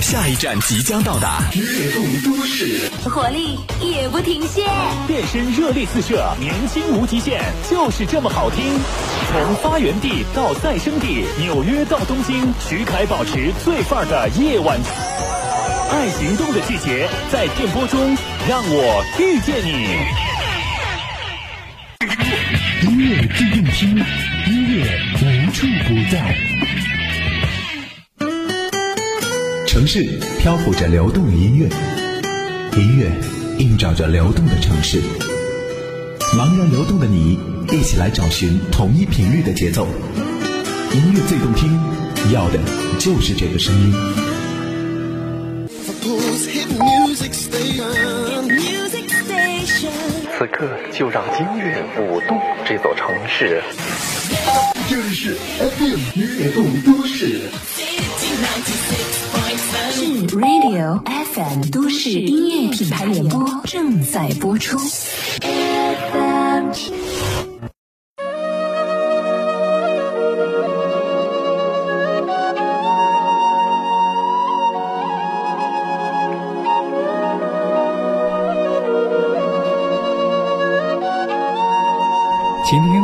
下一站即将到达，悦动都市，活力也不停歇，变身热力四射，年轻无极限，就是这么好听。从发源地到再生地，纽约到东京，徐凯保持最范儿的夜晚。爱行动的季节，在电波中让我遇见你。音乐自动听，音乐无处不在。城市漂浮着流动的音乐，音乐映照着流动的城市。茫然流动的你，一起来找寻同一频率的节奏。音乐最动听，要的就是这个声音。此刻就让音乐舞动这座城市。这里是 FM 悦动都市。Radio FM 都市音乐品牌联播正在播出。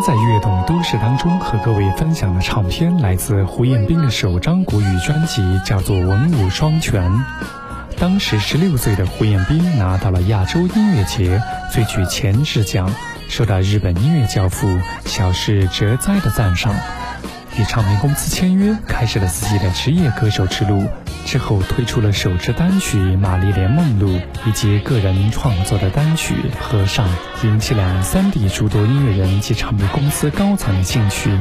在悦动都市当中和各位分享的唱片来自胡彦斌的首张国语专辑，叫做《文武双全》。当时十六岁的胡彦斌拿到了亚洲音乐节最具潜质奖，受到日本音乐教父小室哲哉的赞赏。与唱片公司签约，开始了自己的职业歌手之路。之后推出了首支单曲《玛丽莲梦露》，以及个人创作的单曲《和尚》，引起了三地诸多音乐人及唱片公司高层的兴趣。如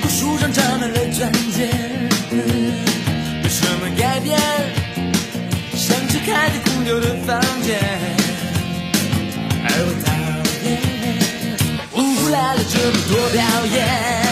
果树上长满了钻戒，有什么改变？像只开着空调的房间，而我讨厌，呜呼来了这么多表演。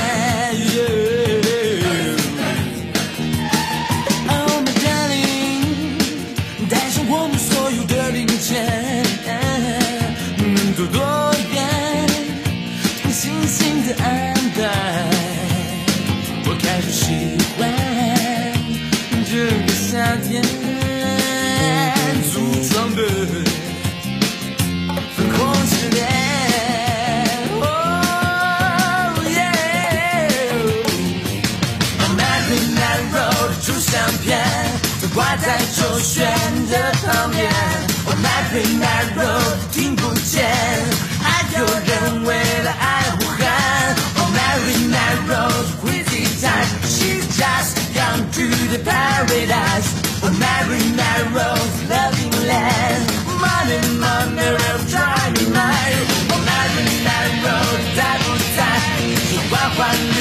是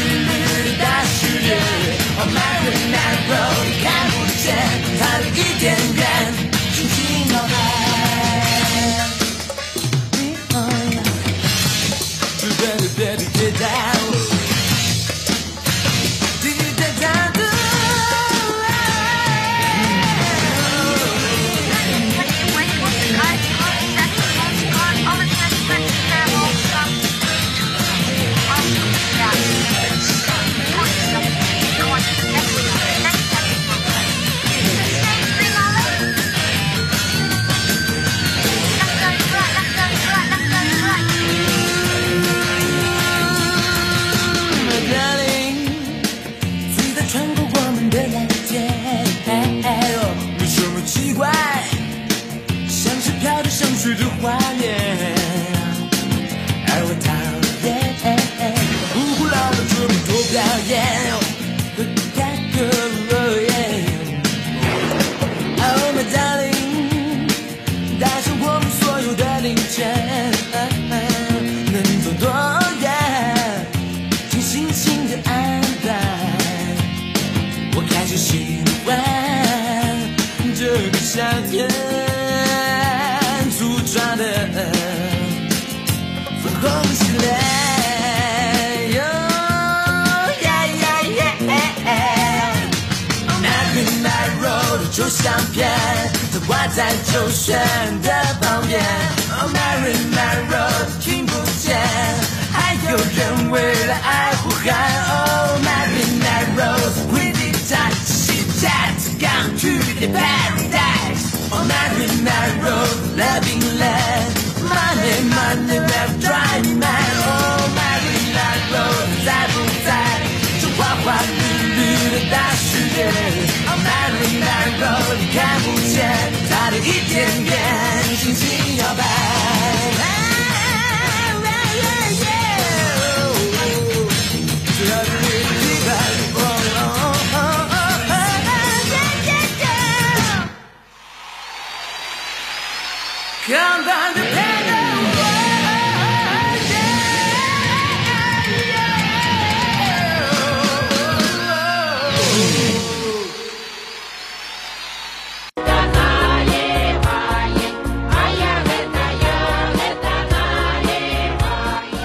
喜欢这个夏天组装的粉红系列。American Road 旧相片，它挂在周旋的旁边。American Road 听不见，还有人为了爱呼喊。Oh, a paradise on that midnight road, loving land. Money, money, left dry man. Oh, my midnight road, 在不在？这花花绿绿的大世界，On that midnight road，你看不见它的一点点轻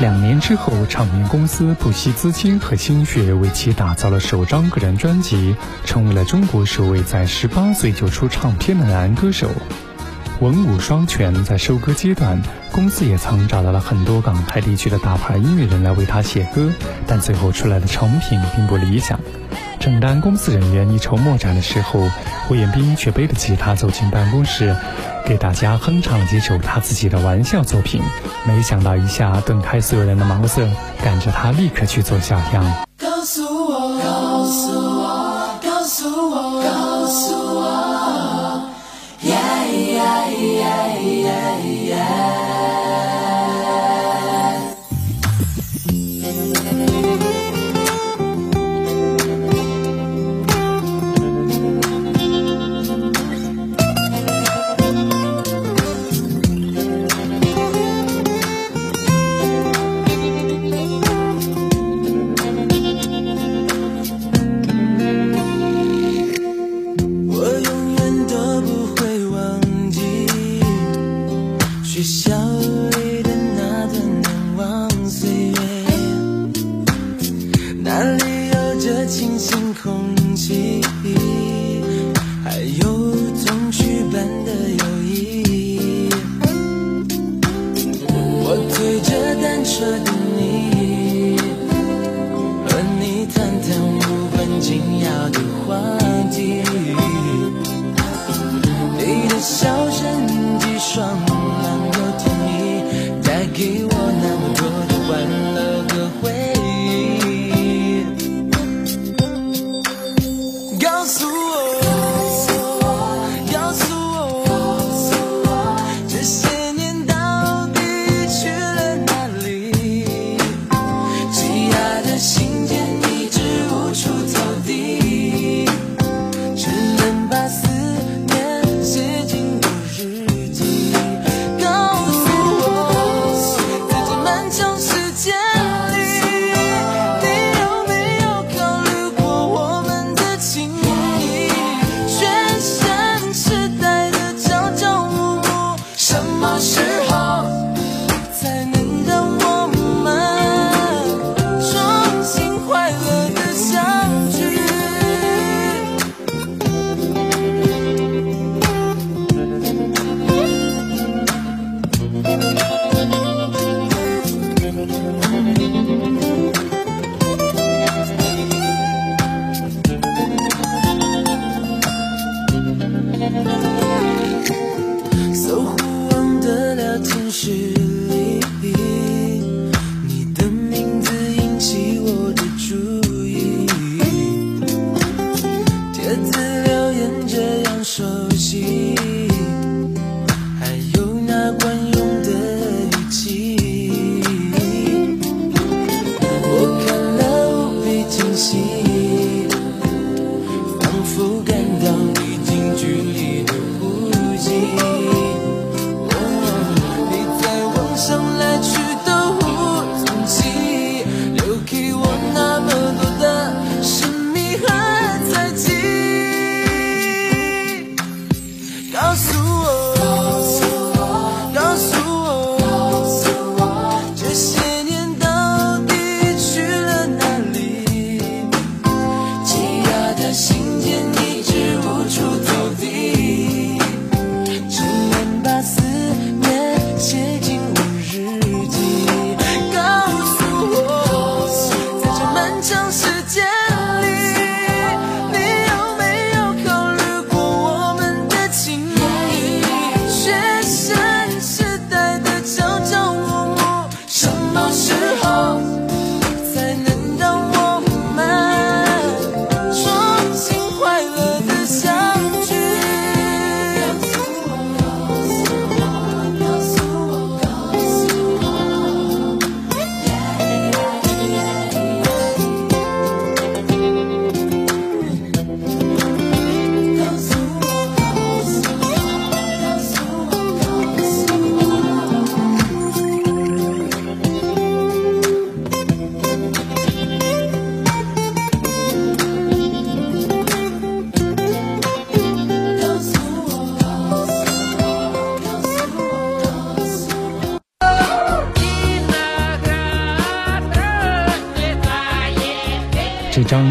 两年之后，唱片公司不惜资金和心血为其打造了首张个人专辑，成为了中国首位在十八岁就出唱片的男歌手。文武双全，在收割阶段，公司也曾找到了很多港台地区的大牌音乐人来为他写歌，但最后出来的成品并不理想。正当公司人员一筹莫展的时候，胡彦斌却背着吉他走进办公室，给大家哼唱了几首他自己的玩笑作品。没想到一下顿开所有人的茅塞，赶着他立刻去做小样。告诉我，告诉我，告诉我，告诉我，呀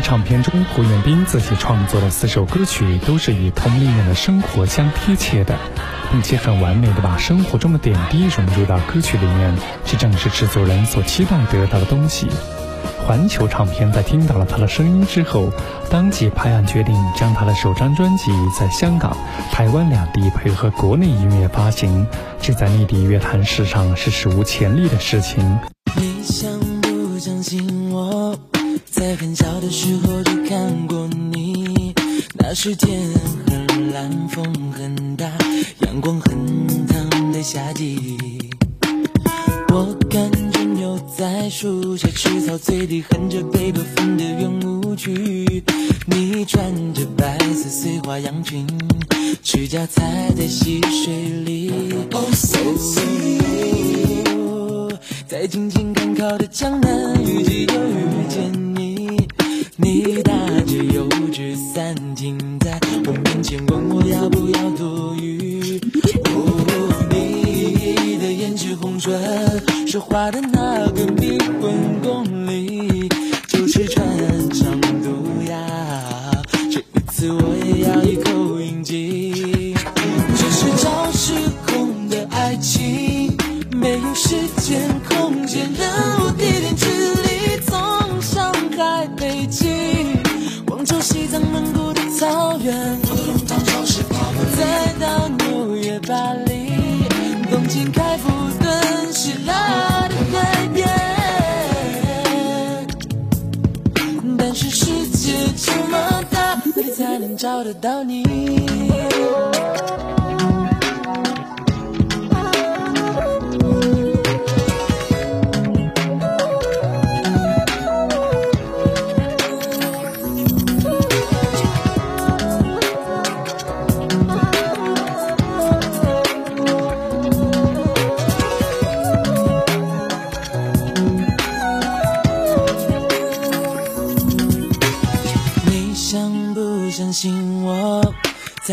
唱片中，胡彦斌自己创作的四首歌曲都是与同龄人的生活相贴切的，并且很完美的把生活中的点滴融入到歌曲里面，这正是制作人所期待得到的东西。环球唱片在听到了他的声音之后，当即拍案决定将他的首张专辑在香港、台湾两地配合国内音乐发行，这在内地乐坛史上是史无前例的事情。你想不相信我，在很小的时候就看过你。那是天很蓝，风很大，阳光很烫的夏季。我看着牛在树下吃草，嘴里哼着贝多芬的圆舞曲。你穿着白色碎花洋裙，赤脚踩在溪水里。Oh so sweet，在静静赶考的江南，雨季又遇见你。你打着油纸伞停在我面前，问我要不要躲雨。哦，你的胭脂红唇，说话的那个世界这么大，哪里才能找得到你？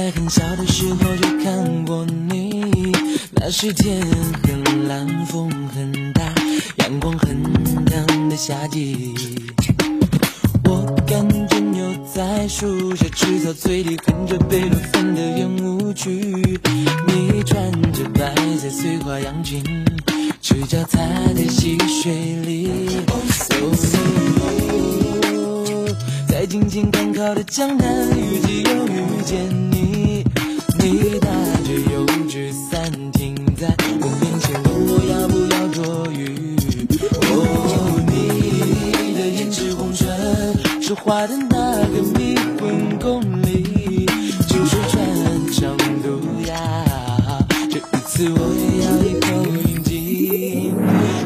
在很小的时候就看过你。那是天很蓝，风很大，阳光很烫的夏季。我感觉牛在树下吃草，嘴里哼着贝多芬的圆舞曲。你穿着白色碎花洋裙，赤脚踩在溪水里。在静静赶考的江南，遇见又遇见。你唇，说话的那个迷魂宫里，就是穿肠毒药。这一次我也要一口饮尽。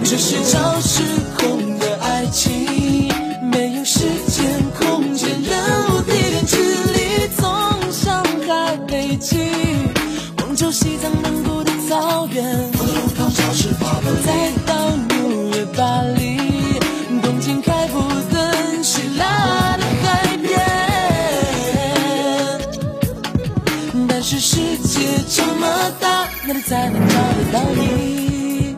这是超时空的爱情，没有时间、空间、人物、地点、距离，从上海、北京，广州、西藏、蒙古的草原，再到纽才能找得到你？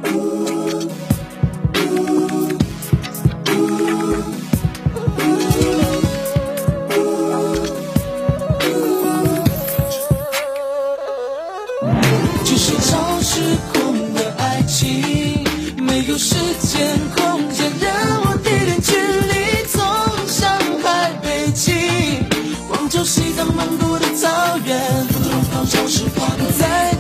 这是超时空的爱情，没有时间、空间、人物、地点、距离，从上海、北京，广州、西藏、蒙古的草原，再到纽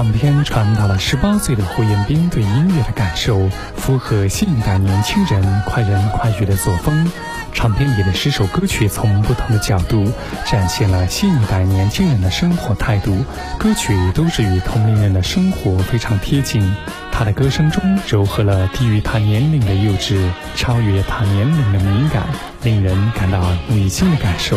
唱片传达了十八岁的胡彦斌对音乐的感受，符合现代年轻人快人快语的作风。唱片里的十首歌曲从不同的角度展现了新一代年轻人的生活态度，歌曲都是与同龄人的生活非常贴近。他的歌声中糅合了低于他年龄的幼稚，超越他年龄的敏感，令人感到耳目一新的感受。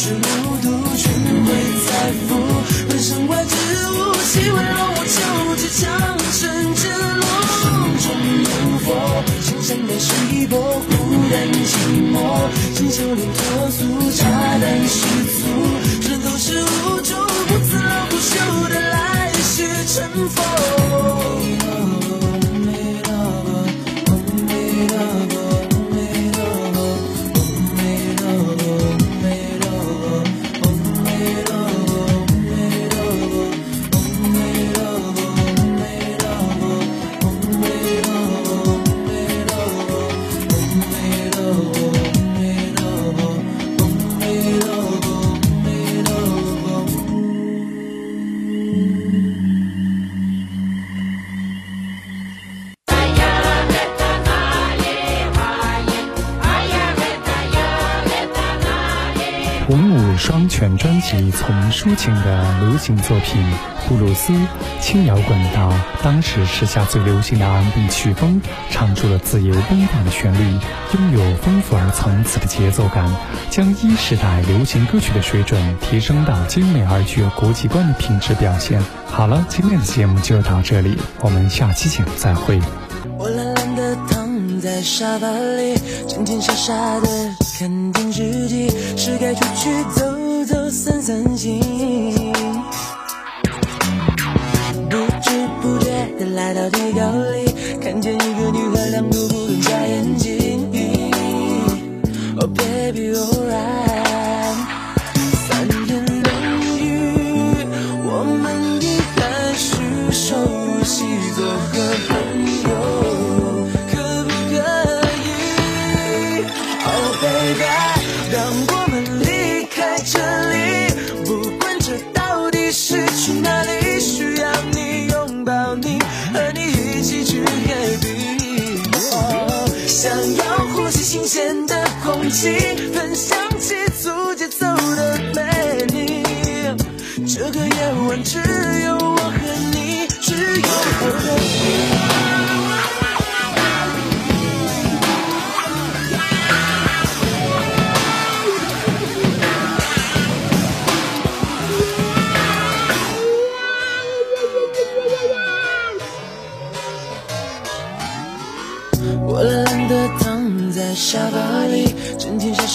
全专辑从抒情的流行作品、布鲁斯、轻摇滚到当时时下最流行的 R&B 曲风，唱出了自由奔放的旋律，拥有丰富而层次的节奏感，将一时代流行歌曲的水准提升到精美而具有国际观的品质表现。好了，今天的节目就到这里，我们下期节目再会。在沙发里，整天傻傻的看电视机，是该出去走走散散心。不知不觉的来到地沟里，看见一个女孩两度不敢眨眼睛。Oh baby alright，想要呼吸新鲜的空气，分享起速节奏的美丽。这个夜晚只有我和你，只有我和你。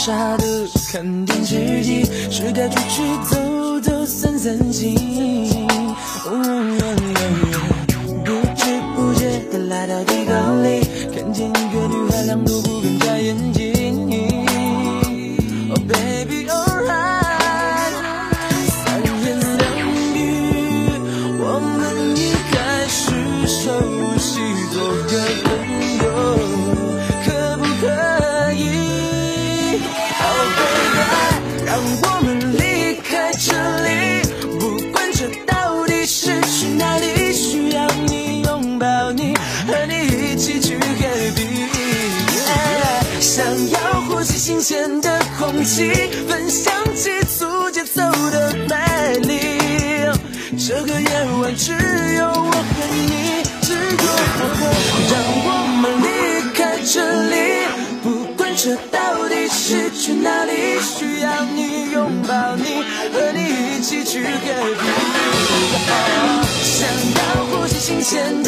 傻的看电视机，是该出去走走散散心。不知不觉的来到地沟里，看见一个女孩两度不敢眨眼睛。间的空气分享急速节奏的美丽这个夜晚只有我和你只有我和让我们离开这里不管这到底是去哪里需要你拥抱你和你一起去戈壁想要呼吸新鲜